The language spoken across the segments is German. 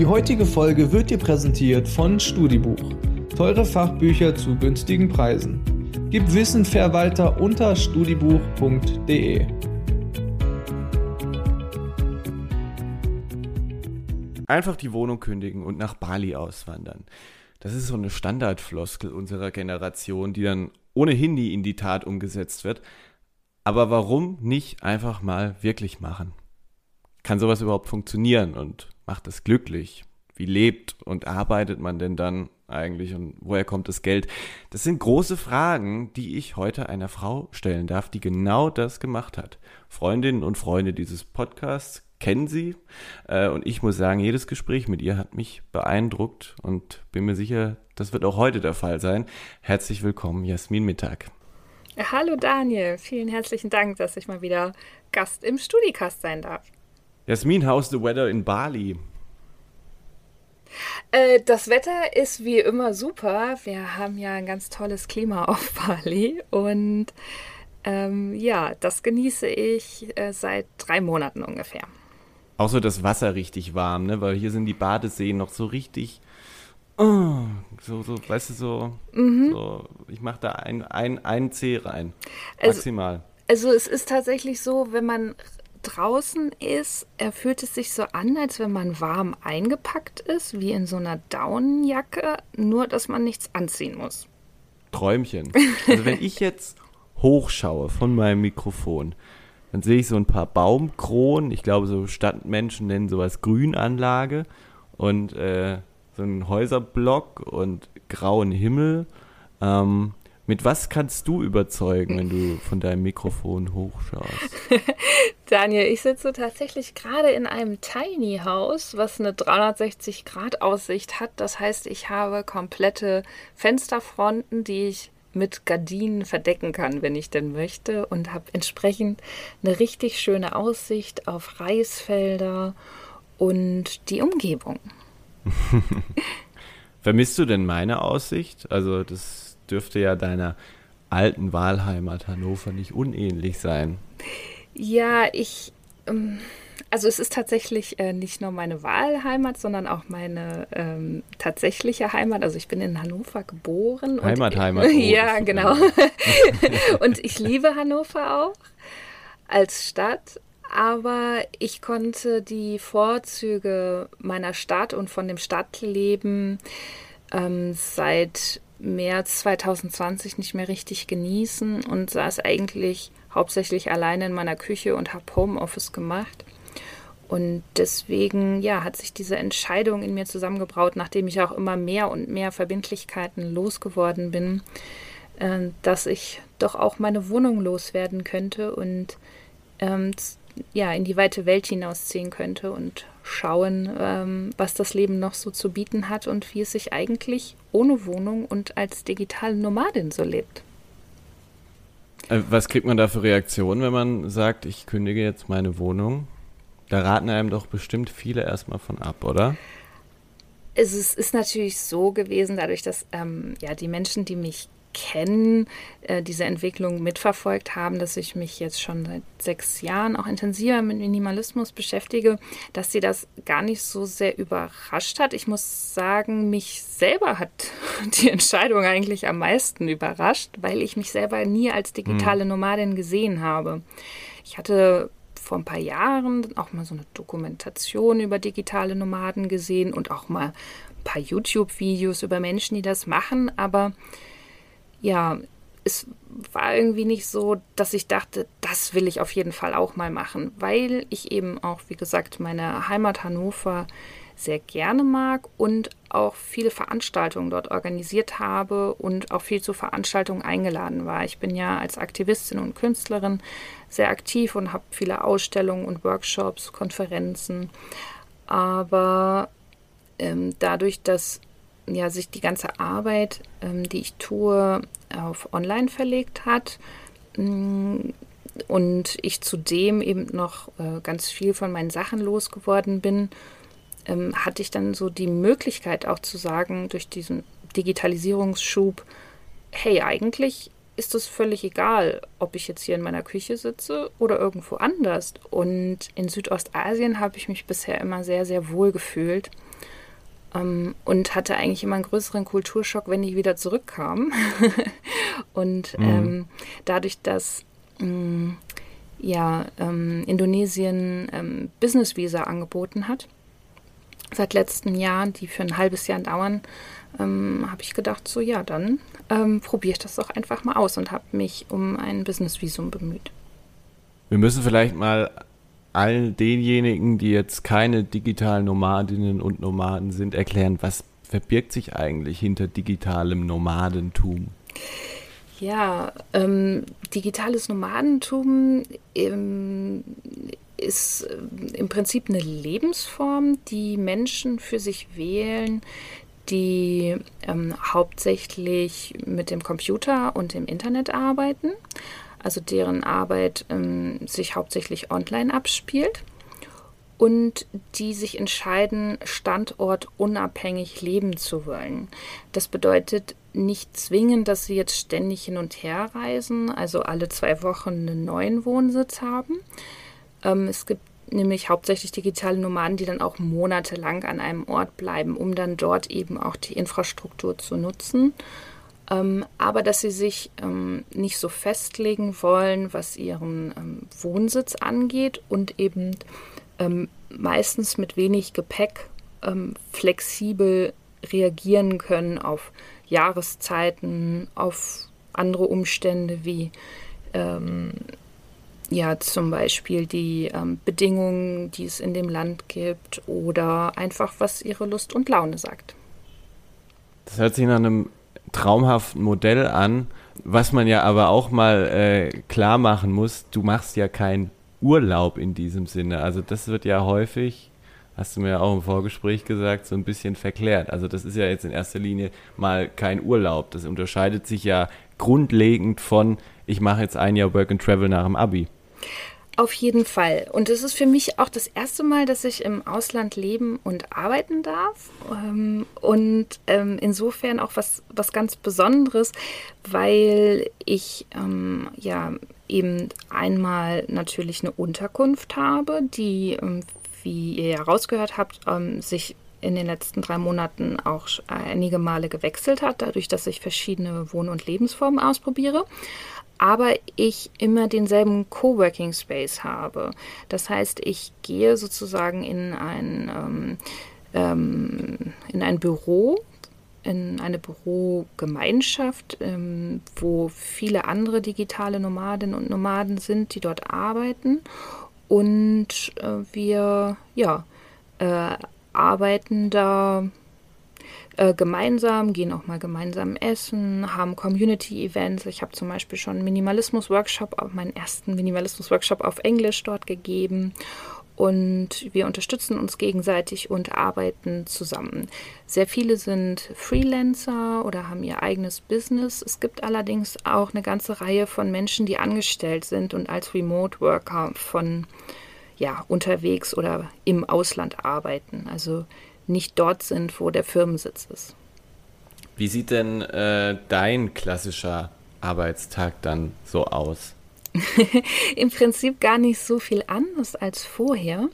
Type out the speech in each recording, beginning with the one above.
Die heutige Folge wird dir präsentiert von Studibuch. Teure Fachbücher zu günstigen Preisen. Gib Wissen Verwalter unter studibuch.de. Einfach die Wohnung kündigen und nach Bali auswandern. Das ist so eine Standardfloskel unserer Generation, die dann ohnehin nie in die Tat umgesetzt wird. Aber warum nicht einfach mal wirklich machen? Kann sowas überhaupt funktionieren und macht es glücklich? Wie lebt und arbeitet man denn dann eigentlich und woher kommt das Geld? Das sind große Fragen, die ich heute einer Frau stellen darf, die genau das gemacht hat. Freundinnen und Freunde dieses Podcasts kennen sie äh, und ich muss sagen, jedes Gespräch mit ihr hat mich beeindruckt und bin mir sicher, das wird auch heute der Fall sein. Herzlich willkommen, Jasmin Mittag. Hallo Daniel, vielen herzlichen Dank, dass ich mal wieder Gast im Studicast sein darf. Jasmin, how's the weather in Bali? Äh, das Wetter ist wie immer super. Wir haben ja ein ganz tolles Klima auf Bali und ähm, ja, das genieße ich äh, seit drei Monaten ungefähr. Auch so das Wasser richtig warm, ne? Weil hier sind die Badeseen noch so richtig. Oh, so, so, weißt du, so, mhm. so ich mache da ein, ein, ein C rein. Maximal. Also, also es ist tatsächlich so, wenn man draußen ist, er fühlt es sich so an, als wenn man warm eingepackt ist, wie in so einer Daunenjacke, nur dass man nichts anziehen muss. Träumchen. Also wenn ich jetzt hochschaue von meinem Mikrofon, dann sehe ich so ein paar Baumkronen. Ich glaube, so Stadtmenschen nennen sowas Grünanlage und äh, so einen Häuserblock und grauen Himmel. Ähm, mit was kannst du überzeugen, wenn du von deinem Mikrofon hochschaust? Daniel, ich sitze tatsächlich gerade in einem Tiny House, was eine 360-Grad-Aussicht hat. Das heißt, ich habe komplette Fensterfronten, die ich mit Gardinen verdecken kann, wenn ich denn möchte, und habe entsprechend eine richtig schöne Aussicht auf Reisfelder und die Umgebung. Vermisst du denn meine Aussicht? Also das dürfte ja deiner alten Wahlheimat Hannover nicht unähnlich sein. Ja, ich. Ähm, also es ist tatsächlich äh, nicht nur meine Wahlheimat, sondern auch meine ähm, tatsächliche Heimat. Also ich bin in Hannover geboren. Heimat, und, Heimat. Oh, ja, genau. und ich liebe Hannover auch als Stadt. Aber ich konnte die Vorzüge meiner Stadt und von dem Stadtleben ähm, seit März 2020 nicht mehr richtig genießen und saß eigentlich hauptsächlich alleine in meiner Küche und habe Homeoffice gemacht. Und deswegen, ja, hat sich diese Entscheidung in mir zusammengebraut, nachdem ich auch immer mehr und mehr Verbindlichkeiten losgeworden bin, äh, dass ich doch auch meine Wohnung loswerden könnte und ähm, ja, in die weite Welt hinausziehen könnte und schauen, ähm, was das Leben noch so zu bieten hat und wie es sich eigentlich ohne Wohnung und als digitale Nomadin so lebt. Äh, was kriegt man da für Reaktionen, wenn man sagt, ich kündige jetzt meine Wohnung? Da raten einem doch bestimmt viele erstmal von ab, oder? Es ist, ist natürlich so gewesen, dadurch, dass ähm, ja die Menschen, die mich kennen, äh, diese Entwicklung mitverfolgt haben, dass ich mich jetzt schon seit sechs Jahren auch intensiver mit Minimalismus beschäftige, dass sie das gar nicht so sehr überrascht hat. Ich muss sagen, mich selber hat die Entscheidung eigentlich am meisten überrascht, weil ich mich selber nie als digitale hm. Nomadin gesehen habe. Ich hatte vor ein paar Jahren auch mal so eine Dokumentation über digitale Nomaden gesehen und auch mal ein paar YouTube-Videos über Menschen, die das machen, aber ja, es war irgendwie nicht so, dass ich dachte, das will ich auf jeden Fall auch mal machen, weil ich eben auch, wie gesagt, meine Heimat Hannover sehr gerne mag und auch viele Veranstaltungen dort organisiert habe und auch viel zu Veranstaltungen eingeladen war. Ich bin ja als Aktivistin und Künstlerin sehr aktiv und habe viele Ausstellungen und Workshops, Konferenzen. Aber ähm, dadurch, dass ja, sich die ganze Arbeit, ähm, die ich tue, auf online verlegt hat. Mm, und ich zudem eben noch äh, ganz viel von meinen Sachen losgeworden bin, ähm, hatte ich dann so die Möglichkeit auch zu sagen, durch diesen Digitalisierungsschub, hey, eigentlich ist es völlig egal, ob ich jetzt hier in meiner Küche sitze oder irgendwo anders. Und in Südostasien habe ich mich bisher immer sehr, sehr wohl gefühlt. Ähm, und hatte eigentlich immer einen größeren Kulturschock, wenn ich wieder zurückkam. und mhm. ähm, dadurch, dass mm, ja, ähm, Indonesien ähm, Business Visa angeboten hat, seit letzten Jahren, die für ein halbes Jahr dauern, ähm, habe ich gedacht, so ja, dann ähm, probiere ich das doch einfach mal aus und habe mich um ein Business Visum bemüht. Wir müssen vielleicht mal all denjenigen, die jetzt keine digitalen Nomadinnen und Nomaden sind, erklären, was verbirgt sich eigentlich hinter digitalem Nomadentum? Ja, ähm, digitales Nomadentum ähm, ist äh, im Prinzip eine Lebensform, die Menschen für sich wählen, die ähm, hauptsächlich mit dem Computer und dem Internet arbeiten also deren Arbeit ähm, sich hauptsächlich online abspielt und die sich entscheiden, standortunabhängig leben zu wollen. Das bedeutet nicht zwingend, dass sie jetzt ständig hin und her reisen, also alle zwei Wochen einen neuen Wohnsitz haben. Ähm, es gibt nämlich hauptsächlich digitale Nomaden, die dann auch monatelang an einem Ort bleiben, um dann dort eben auch die Infrastruktur zu nutzen ähm, aber dass sie sich ähm, nicht so festlegen wollen, was ihren ähm, Wohnsitz angeht und eben ähm, meistens mit wenig Gepäck ähm, flexibel reagieren können auf Jahreszeiten, auf andere Umstände wie ähm, ja zum Beispiel die Bedingungen, die es in dem Land gibt oder einfach was ihre Lust und Laune sagt. Das hört sich nach einem traumhaften Modell an, was man ja aber auch mal äh, klar machen muss, du machst ja keinen Urlaub in diesem Sinne. Also das wird ja häufig, hast du mir ja auch im Vorgespräch gesagt, so ein bisschen verklärt. Also das ist ja jetzt in erster Linie mal kein Urlaub. Das unterscheidet sich ja grundlegend von, ich mache jetzt ein Jahr Work and Travel nach dem Abi. Auf jeden Fall. Und es ist für mich auch das erste Mal, dass ich im Ausland leben und arbeiten darf. Ähm, und ähm, insofern auch was, was ganz Besonderes, weil ich ähm, ja eben einmal natürlich eine Unterkunft habe, die, wie ihr ja rausgehört habt, sich in den letzten drei Monaten auch einige Male gewechselt hat, dadurch, dass ich verschiedene Wohn- und Lebensformen ausprobiere aber ich immer denselben Coworking Space habe. Das heißt, ich gehe sozusagen in ein, ähm, ähm, in ein Büro, in eine Bürogemeinschaft, ähm, wo viele andere digitale Nomadinnen und Nomaden sind, die dort arbeiten. Und äh, wir ja, äh, arbeiten da äh, gemeinsam, gehen auch mal gemeinsam essen, haben Community-Events. Ich habe zum Beispiel schon Minimalismus-Workshop, meinen ersten Minimalismus-Workshop auf Englisch dort gegeben. Und wir unterstützen uns gegenseitig und arbeiten zusammen. Sehr viele sind Freelancer oder haben ihr eigenes Business. Es gibt allerdings auch eine ganze Reihe von Menschen, die angestellt sind und als Remote Worker von ja, unterwegs oder im Ausland arbeiten. Also nicht dort sind, wo der Firmensitz ist. Wie sieht denn äh, dein klassischer Arbeitstag dann so aus? Im Prinzip gar nicht so viel anders als vorher.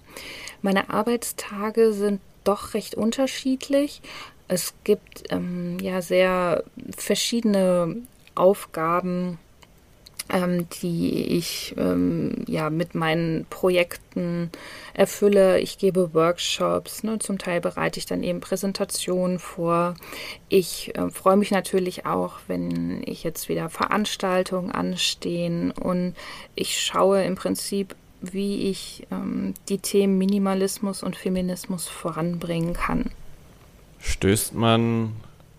Meine Arbeitstage sind doch recht unterschiedlich. Es gibt ähm, ja sehr verschiedene Aufgaben, ähm, die ich ähm, ja mit meinen Projekten erfülle. Ich gebe Workshops, ne? zum Teil bereite ich dann eben Präsentationen vor. Ich äh, freue mich natürlich auch, wenn ich jetzt wieder Veranstaltungen anstehen und ich schaue im Prinzip, wie ich ähm, die Themen Minimalismus und Feminismus voranbringen kann. Stößt man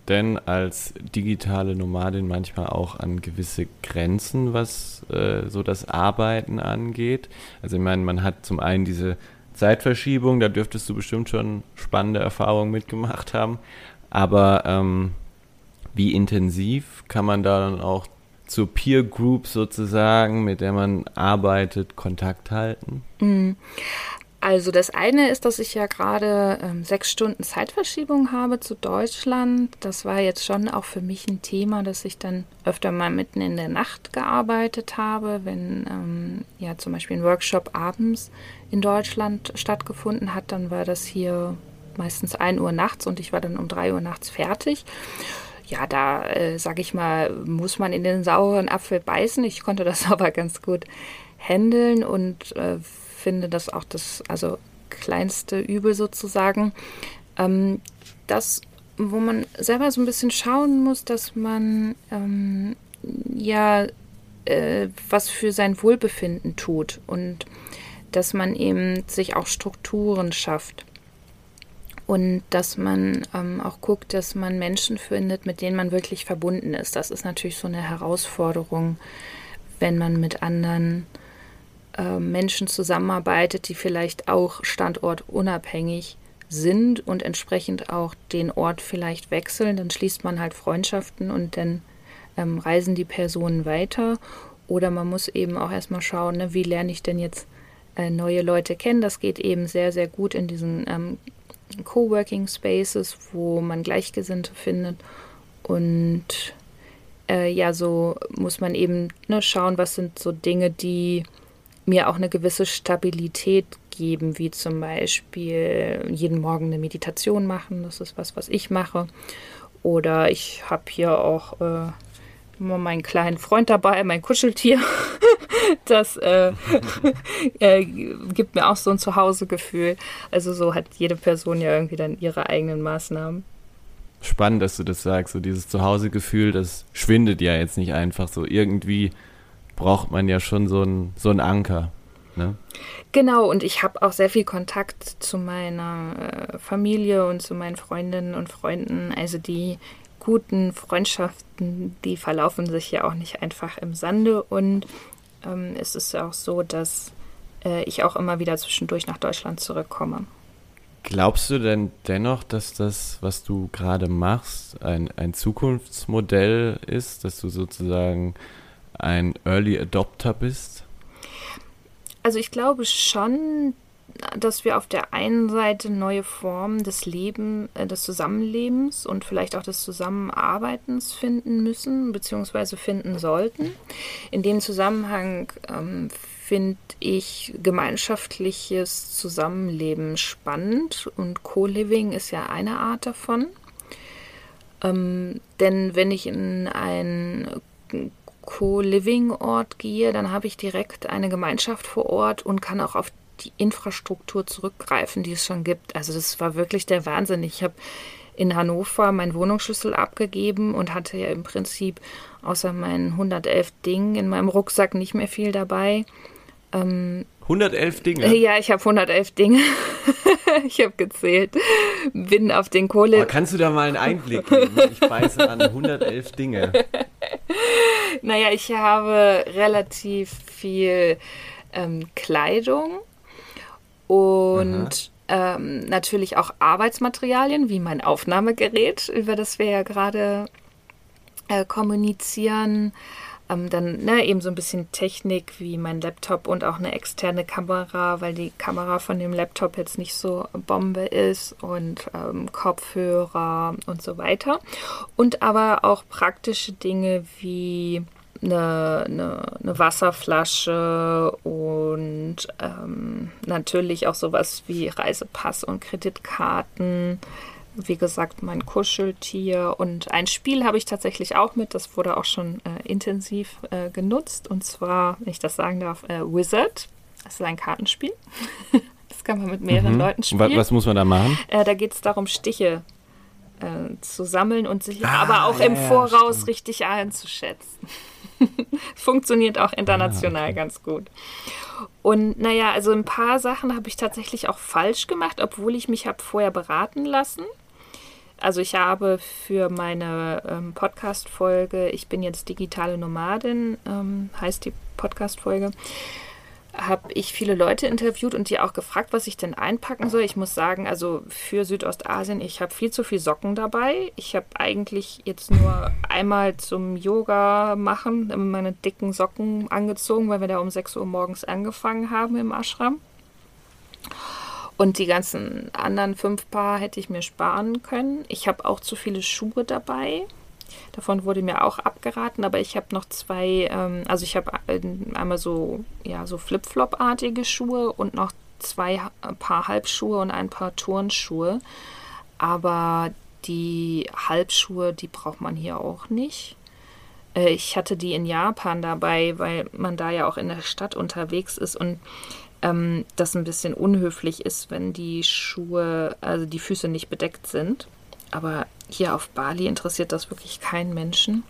denn als digitale Nomadin manchmal auch an gewisse Grenzen, was äh, so das Arbeiten angeht? Also ich meine, man hat zum einen diese Zeitverschiebung, da dürftest du bestimmt schon spannende Erfahrungen mitgemacht haben. Aber ähm, wie intensiv kann man da dann auch zur Peer Group sozusagen, mit der man arbeitet, Kontakt halten? Mhm. Also das eine ist, dass ich ja gerade ähm, sechs Stunden Zeitverschiebung habe zu Deutschland. Das war jetzt schon auch für mich ein Thema, dass ich dann öfter mal mitten in der Nacht gearbeitet habe, wenn ähm, ja zum Beispiel ein Workshop abends in Deutschland stattgefunden hat, dann war das hier meistens 1 Uhr nachts und ich war dann um 3 Uhr nachts fertig. Ja, da äh, sage ich mal, muss man in den sauren Apfel beißen. Ich konnte das aber ganz gut handeln und äh, finde das auch das, also kleinste Übel sozusagen. Ähm, das, wo man selber so ein bisschen schauen muss, dass man ähm, ja äh, was für sein Wohlbefinden tut und dass man eben sich auch Strukturen schafft und dass man ähm, auch guckt, dass man Menschen findet, mit denen man wirklich verbunden ist. Das ist natürlich so eine Herausforderung, wenn man mit anderen äh, Menschen zusammenarbeitet, die vielleicht auch standortunabhängig sind und entsprechend auch den Ort vielleicht wechseln. Dann schließt man halt Freundschaften und dann ähm, reisen die Personen weiter. Oder man muss eben auch erstmal schauen, ne, wie lerne ich denn jetzt äh, neue Leute kennen. Das geht eben sehr, sehr gut in diesen ähm, Coworking Spaces, wo man Gleichgesinnte findet. Und äh, ja, so muss man eben ne, schauen, was sind so Dinge, die mir auch eine gewisse Stabilität geben, wie zum Beispiel jeden Morgen eine Meditation machen. Das ist was, was ich mache. Oder ich habe hier auch äh, immer meinen kleinen Freund dabei, mein Kuscheltier. das äh, äh, gibt mir auch so ein Zuhausegefühl. Also so hat jede Person ja irgendwie dann ihre eigenen Maßnahmen. Spannend, dass du das sagst. So dieses Zuhausegefühl, das schwindet ja jetzt nicht einfach so. Irgendwie braucht man ja schon so einen so Anker. Ne? Genau, und ich habe auch sehr viel Kontakt zu meiner äh, Familie und zu meinen Freundinnen und Freunden. Also die guten Freundschaften, die verlaufen sich ja auch nicht einfach im Sande. Und ähm, es ist ja auch so, dass äh, ich auch immer wieder zwischendurch nach Deutschland zurückkomme. Glaubst du denn dennoch, dass das, was du gerade machst, ein, ein Zukunftsmodell ist, dass du sozusagen ein Early Adopter bist? Also ich glaube schon, dass wir auf der einen Seite neue Formen des Lebens, äh, des Zusammenlebens und vielleicht auch des Zusammenarbeitens finden müssen, beziehungsweise finden sollten. In dem Zusammenhang ähm, finde ich gemeinschaftliches Zusammenleben spannend und Co-Living ist ja eine Art davon. Ähm, denn wenn ich in ein Co-Living-Ort gehe, dann habe ich direkt eine Gemeinschaft vor Ort und kann auch auf die Infrastruktur zurückgreifen, die es schon gibt. Also das war wirklich der Wahnsinn. Ich habe in Hannover meinen Wohnungsschlüssel abgegeben und hatte ja im Prinzip außer meinen 111 Dingen in meinem Rucksack nicht mehr viel dabei. Ähm, 111 Dinge? Ja, ich habe 111 Dinge. ich habe gezählt. Bin auf den Kohle. Aber kannst du da mal einen Einblick geben? Ich weiß an 111 Dinge. Naja, ich habe relativ viel ähm, Kleidung und ähm, natürlich auch Arbeitsmaterialien, wie mein Aufnahmegerät, über das wir ja gerade äh, kommunizieren. Ähm, dann ne, eben so ein bisschen Technik wie mein Laptop und auch eine externe Kamera, weil die Kamera von dem Laptop jetzt nicht so Bombe ist und ähm, Kopfhörer und so weiter. Und aber auch praktische Dinge wie eine, eine, eine Wasserflasche und ähm, natürlich auch sowas wie Reisepass und Kreditkarten. Wie gesagt, mein Kuscheltier und ein Spiel habe ich tatsächlich auch mit. Das wurde auch schon äh, intensiv äh, genutzt. Und zwar, wenn ich das sagen darf, äh, Wizard. Das ist ein Kartenspiel. das kann man mit mehreren mhm. Leuten spielen. Was, was, muss man da machen? Äh, da geht es darum, Stiche äh, zu sammeln und sich ah, aber auch ja, im Voraus ja, richtig einzuschätzen. Funktioniert auch international ah, okay. ganz gut. Und naja, also ein paar Sachen habe ich tatsächlich auch falsch gemacht, obwohl ich mich habe vorher beraten lassen. Also ich habe für meine ähm, Podcast-Folge, ich bin jetzt digitale Nomadin, ähm, heißt die Podcast-Folge, habe ich viele Leute interviewt und die auch gefragt, was ich denn einpacken soll. Ich muss sagen, also für Südostasien, ich habe viel zu viel Socken dabei. Ich habe eigentlich jetzt nur einmal zum Yoga machen meine dicken Socken angezogen, weil wir da um 6 Uhr morgens angefangen haben im Ashram. Und die ganzen anderen fünf Paar hätte ich mir sparen können. Ich habe auch zu viele Schuhe dabei. Davon wurde mir auch abgeraten, aber ich habe noch zwei, ähm, also ich habe äh, einmal so, ja, so Flip-Flop-artige Schuhe und noch zwei Paar Halbschuhe und ein Paar Turnschuhe. Aber die Halbschuhe, die braucht man hier auch nicht. Äh, ich hatte die in Japan dabei, weil man da ja auch in der Stadt unterwegs ist und ähm, das ein bisschen unhöflich ist, wenn die Schuhe, also die Füße nicht bedeckt sind. Aber hier auf Bali interessiert das wirklich keinen Menschen.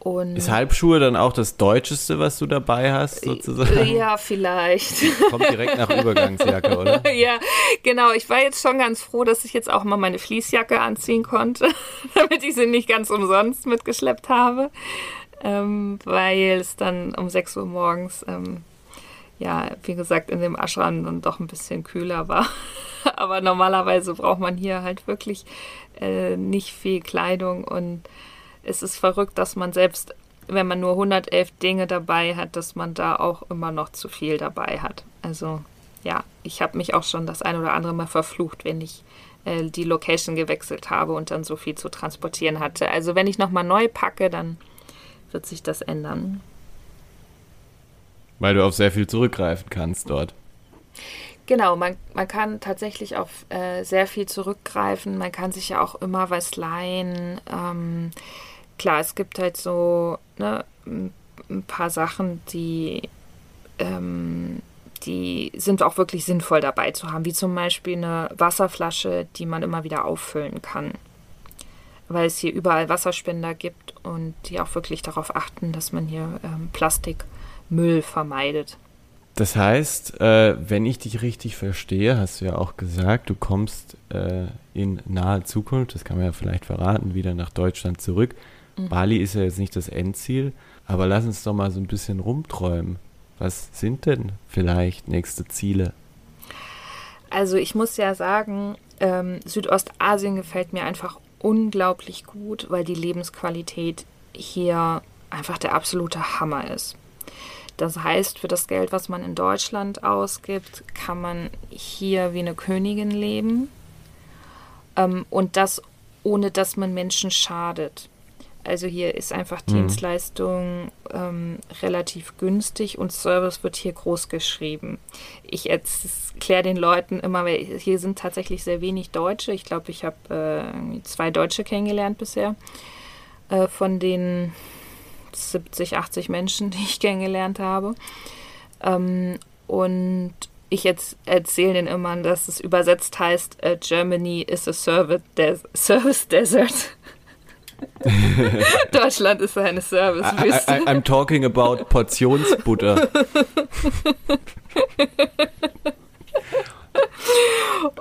Und ist Halbschuhe dann auch das Deutscheste, was du dabei hast, sozusagen? Ja, vielleicht. Kommt direkt nach Übergangsjacke, oder? ja, genau. Ich war jetzt schon ganz froh, dass ich jetzt auch mal meine Fließjacke anziehen konnte, damit ich sie nicht ganz umsonst mitgeschleppt habe, ähm, weil es dann um 6 Uhr morgens, ähm, ja, wie gesagt, in dem Ashram dann doch ein bisschen kühler war. Aber normalerweise braucht man hier halt wirklich äh, nicht viel Kleidung und es ist verrückt, dass man selbst, wenn man nur 111 Dinge dabei hat, dass man da auch immer noch zu viel dabei hat. Also ja, ich habe mich auch schon das ein oder andere Mal verflucht, wenn ich äh, die Location gewechselt habe und dann so viel zu transportieren hatte. Also wenn ich nochmal neu packe, dann wird sich das ändern. Weil du auf sehr viel zurückgreifen kannst dort. Genau, man, man kann tatsächlich auf äh, sehr viel zurückgreifen. Man kann sich ja auch immer was leihen. Ähm, klar, es gibt halt so ne, ein paar Sachen, die, ähm, die sind auch wirklich sinnvoll dabei zu haben, wie zum Beispiel eine Wasserflasche, die man immer wieder auffüllen kann. Weil es hier überall Wasserspender gibt und die auch wirklich darauf achten, dass man hier ähm, Plastikmüll vermeidet. Das heißt, äh, wenn ich dich richtig verstehe, hast du ja auch gesagt, du kommst äh, in naher Zukunft, das kann man ja vielleicht verraten, wieder nach Deutschland zurück. Mhm. Bali ist ja jetzt nicht das Endziel, aber lass uns doch mal so ein bisschen rumträumen. Was sind denn vielleicht nächste Ziele? Also ich muss ja sagen, ähm, Südostasien gefällt mir einfach unglaublich gut, weil die Lebensqualität hier einfach der absolute Hammer ist. Das heißt, für das Geld, was man in Deutschland ausgibt, kann man hier wie eine Königin leben. Ähm, und das ohne dass man Menschen schadet. Also hier ist einfach mhm. Dienstleistung ähm, relativ günstig und Service wird hier groß geschrieben. Ich erkläre den Leuten immer, weil hier sind tatsächlich sehr wenig Deutsche. Ich glaube, ich habe äh, zwei Deutsche kennengelernt bisher. Äh, von den 70, 80 Menschen, die ich kennengelernt habe. Ähm, und ich jetzt erzähle denen immer, dass es übersetzt heißt, uh, Germany is a service, des service desert. Deutschland ist eine Servicewüste. I, I, I'm talking about Portionsbutter.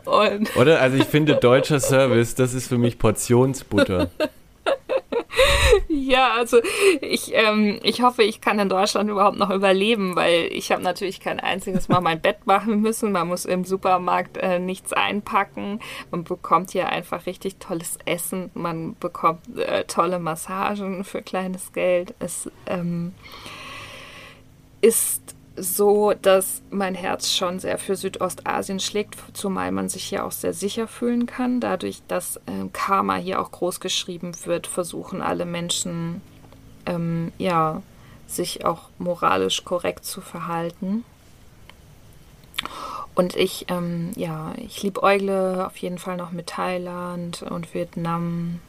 Und Oder? Also ich finde deutscher Service, das ist für mich Portionsbutter. Ja, also ich, ähm, ich hoffe, ich kann in Deutschland überhaupt noch überleben, weil ich habe natürlich kein einziges Mal mein Bett machen müssen. Man muss im Supermarkt äh, nichts einpacken. Man bekommt hier einfach richtig tolles Essen. Man bekommt äh, tolle Massagen für kleines Geld. Es ähm, ist so, dass mein Herz schon sehr für Südostasien schlägt, zumal man sich hier auch sehr sicher fühlen kann. Dadurch, dass äh, Karma hier auch groß geschrieben wird, versuchen alle Menschen, ähm, ja, sich auch moralisch korrekt zu verhalten. Und ich, ähm, ja, ich liebe Eugle auf jeden Fall noch mit Thailand und Vietnam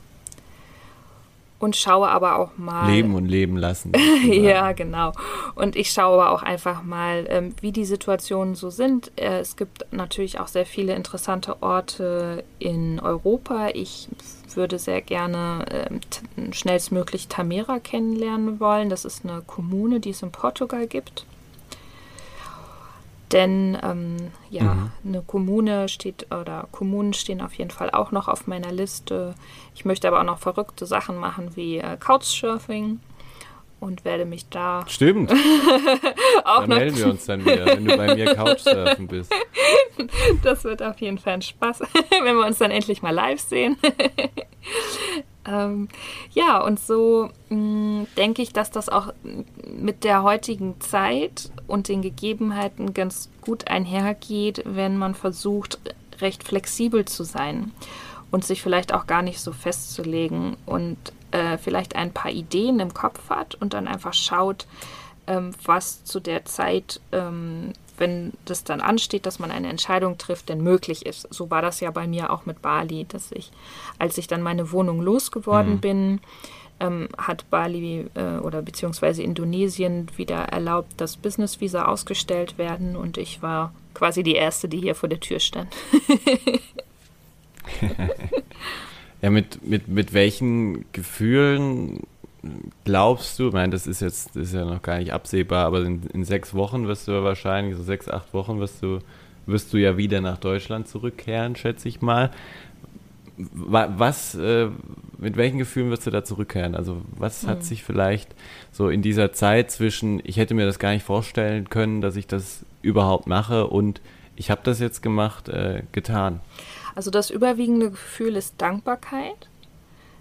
und schaue aber auch mal. Leben und leben lassen. ja, genau. Und ich schaue aber auch einfach mal, ähm, wie die Situationen so sind. Äh, es gibt natürlich auch sehr viele interessante Orte in Europa. Ich würde sehr gerne äh, schnellstmöglich Tamera kennenlernen wollen. Das ist eine Kommune, die es in Portugal gibt. Denn ähm, ja, mhm. eine Kommune steht oder Kommunen stehen auf jeden Fall auch noch auf meiner Liste. Ich möchte aber auch noch verrückte Sachen machen wie äh, Couchsurfing und werde mich da. Stimmt. auch dann melden wir uns dann wieder, wenn du bei mir Couchsurfen bist. Das wird auf jeden Fall ein Spaß, wenn wir uns dann endlich mal live sehen. Ähm, ja, und so mm, denke ich, dass das auch mit der heutigen Zeit und den Gegebenheiten ganz gut einhergeht, wenn man versucht, recht flexibel zu sein und sich vielleicht auch gar nicht so festzulegen und äh, vielleicht ein paar Ideen im Kopf hat und dann einfach schaut, ähm, was zu der Zeit ähm, wenn das dann ansteht, dass man eine Entscheidung trifft, denn möglich ist. So war das ja bei mir auch mit Bali, dass ich, als ich dann meine Wohnung losgeworden mhm. bin, ähm, hat Bali äh, oder beziehungsweise Indonesien wieder erlaubt, dass Business-Visa ausgestellt werden und ich war quasi die Erste, die hier vor der Tür stand. ja, mit, mit, mit welchen Gefühlen glaubst du, ich meine, das ist jetzt das ist ja noch gar nicht absehbar, aber in, in, sechs Wochen wirst du wahrscheinlich, so sechs, acht Wochen wirst du, wirst du ja wieder nach Deutschland zurückkehren, schätze ich mal. Was, äh, mit welchen Gefühlen wirst du da zurückkehren? Also was mhm. hat sich vielleicht so in dieser Zeit zwischen, ich hätte mir das gar nicht vorstellen können, dass ich das überhaupt mache und ich habe das jetzt gemacht, äh, getan? Also das überwiegende Gefühl ist Dankbarkeit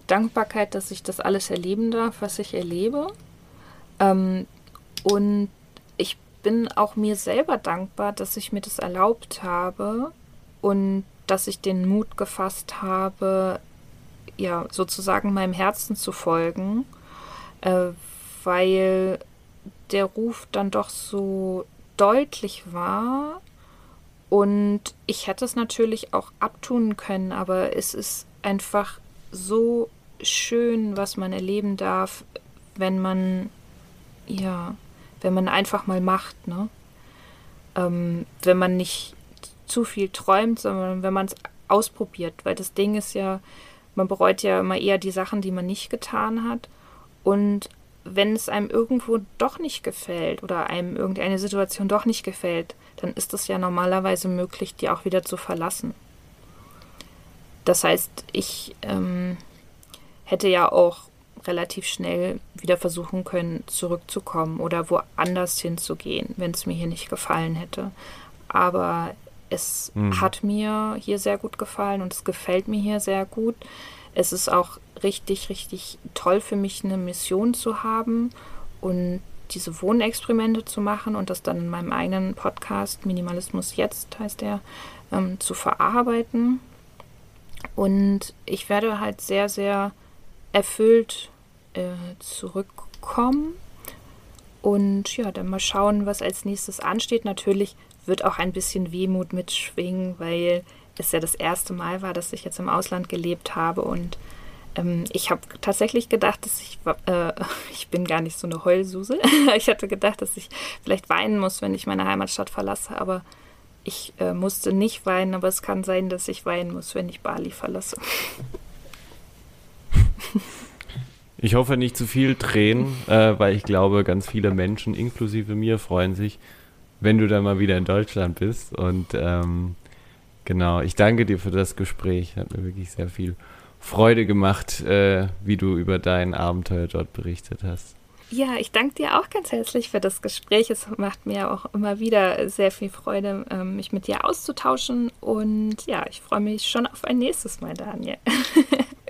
Dankbarkeit, dass ich das alles erleben darf, was ich erlebe. Ähm, und ich bin auch mir selber dankbar, dass ich mir das erlaubt habe und dass ich den Mut gefasst habe, ja, sozusagen meinem Herzen zu folgen, äh, weil der Ruf dann doch so deutlich war und ich hätte es natürlich auch abtun können, aber es ist einfach so schön, was man erleben darf, wenn man, ja, wenn man einfach mal macht, ne? Ähm, wenn man nicht zu viel träumt, sondern wenn man es ausprobiert. Weil das Ding ist ja, man bereut ja immer eher die Sachen, die man nicht getan hat. Und wenn es einem irgendwo doch nicht gefällt oder einem irgendeine Situation doch nicht gefällt, dann ist es ja normalerweise möglich, die auch wieder zu verlassen. Das heißt, ich ähm, hätte ja auch relativ schnell wieder versuchen können, zurückzukommen oder woanders hinzugehen, wenn es mir hier nicht gefallen hätte. Aber es mhm. hat mir hier sehr gut gefallen und es gefällt mir hier sehr gut. Es ist auch richtig, richtig toll für mich, eine Mission zu haben und diese Wohnexperimente zu machen und das dann in meinem eigenen Podcast Minimalismus jetzt heißt der ähm, zu verarbeiten. Und ich werde halt sehr, sehr erfüllt äh, zurückkommen. Und ja, dann mal schauen, was als nächstes ansteht. Natürlich wird auch ein bisschen Wehmut mitschwingen, weil es ja das erste Mal war, dass ich jetzt im Ausland gelebt habe. Und ähm, ich habe tatsächlich gedacht, dass ich, äh, ich bin gar nicht so eine Heulsuse. ich hatte gedacht, dass ich vielleicht weinen muss, wenn ich meine Heimatstadt verlasse. Aber ich äh, musste nicht weinen, aber es kann sein, dass ich weinen muss, wenn ich Bali verlasse. Ich hoffe nicht zu viel Tränen, äh, weil ich glaube, ganz viele Menschen, inklusive mir, freuen sich, wenn du dann mal wieder in Deutschland bist. Und ähm, genau, ich danke dir für das Gespräch. Hat mir wirklich sehr viel Freude gemacht, äh, wie du über dein Abenteuer dort berichtet hast. Ja, ich danke dir auch ganz herzlich für das Gespräch. Es macht mir auch immer wieder sehr viel Freude, ähm, mich mit dir auszutauschen. Und ja, ich freue mich schon auf ein nächstes Mal, Daniel.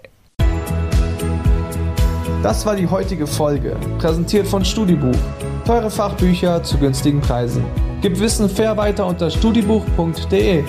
Das war die heutige Folge, präsentiert von Studibuch. Teure Fachbücher zu günstigen Preisen. Gib Wissen fair weiter unter studibuch.de.